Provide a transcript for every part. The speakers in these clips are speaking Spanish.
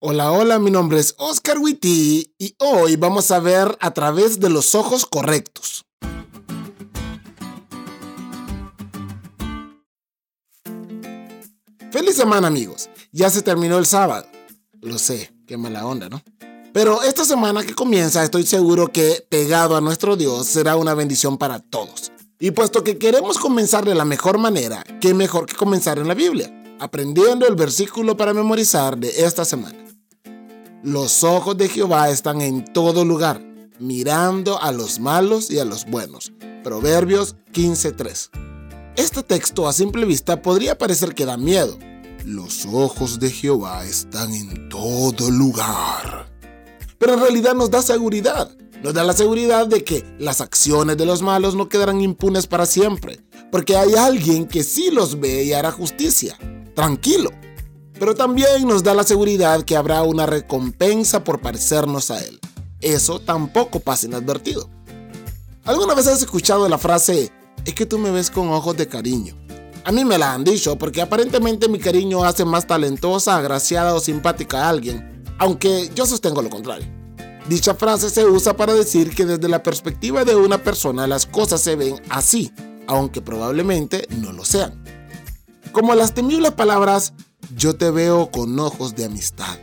Hola, hola, mi nombre es Oscar Witty y hoy vamos a ver a través de los ojos correctos. Feliz semana amigos, ya se terminó el sábado. Lo sé, qué mala onda, ¿no? Pero esta semana que comienza estoy seguro que pegado a nuestro Dios será una bendición para todos. Y puesto que queremos comenzar de la mejor manera, qué mejor que comenzar en la Biblia, aprendiendo el versículo para memorizar de esta semana. Los ojos de Jehová están en todo lugar, mirando a los malos y a los buenos. Proverbios 15:3. Este texto a simple vista podría parecer que da miedo. Los ojos de Jehová están en todo lugar. Pero en realidad nos da seguridad. Nos da la seguridad de que las acciones de los malos no quedarán impunes para siempre, porque hay alguien que sí los ve y hará justicia. Tranquilo pero también nos da la seguridad que habrá una recompensa por parecernos a Él. Eso tampoco pasa inadvertido. ¿Alguna vez has escuchado la frase, es que tú me ves con ojos de cariño? A mí me la han dicho porque aparentemente mi cariño hace más talentosa, agraciada o simpática a alguien, aunque yo sostengo lo contrario. Dicha frase se usa para decir que desde la perspectiva de una persona las cosas se ven así, aunque probablemente no lo sean. Como las temibles palabras yo te veo con ojos de amistad.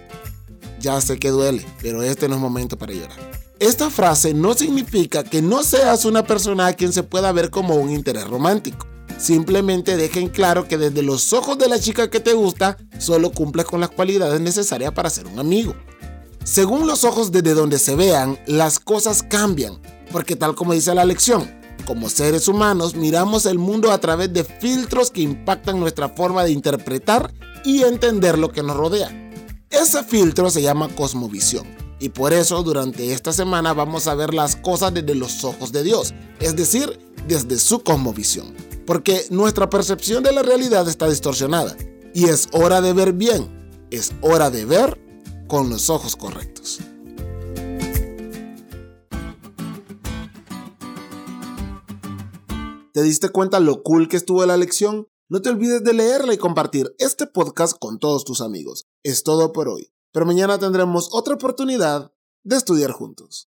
Ya sé que duele, pero este no es momento para llorar. Esta frase no significa que no seas una persona a quien se pueda ver como un interés romántico. Simplemente dejen claro que desde los ojos de la chica que te gusta, solo cumples con las cualidades necesarias para ser un amigo. Según los ojos desde donde se vean, las cosas cambian, porque tal como dice la lección, como seres humanos miramos el mundo a través de filtros que impactan nuestra forma de interpretar y entender lo que nos rodea. Ese filtro se llama cosmovisión. Y por eso durante esta semana vamos a ver las cosas desde los ojos de Dios, es decir, desde su cosmovisión. Porque nuestra percepción de la realidad está distorsionada. Y es hora de ver bien, es hora de ver con los ojos correctos. ¿Te diste cuenta lo cool que estuvo la lección? No te olvides de leerla y compartir este podcast con todos tus amigos. Es todo por hoy, pero mañana tendremos otra oportunidad de estudiar juntos.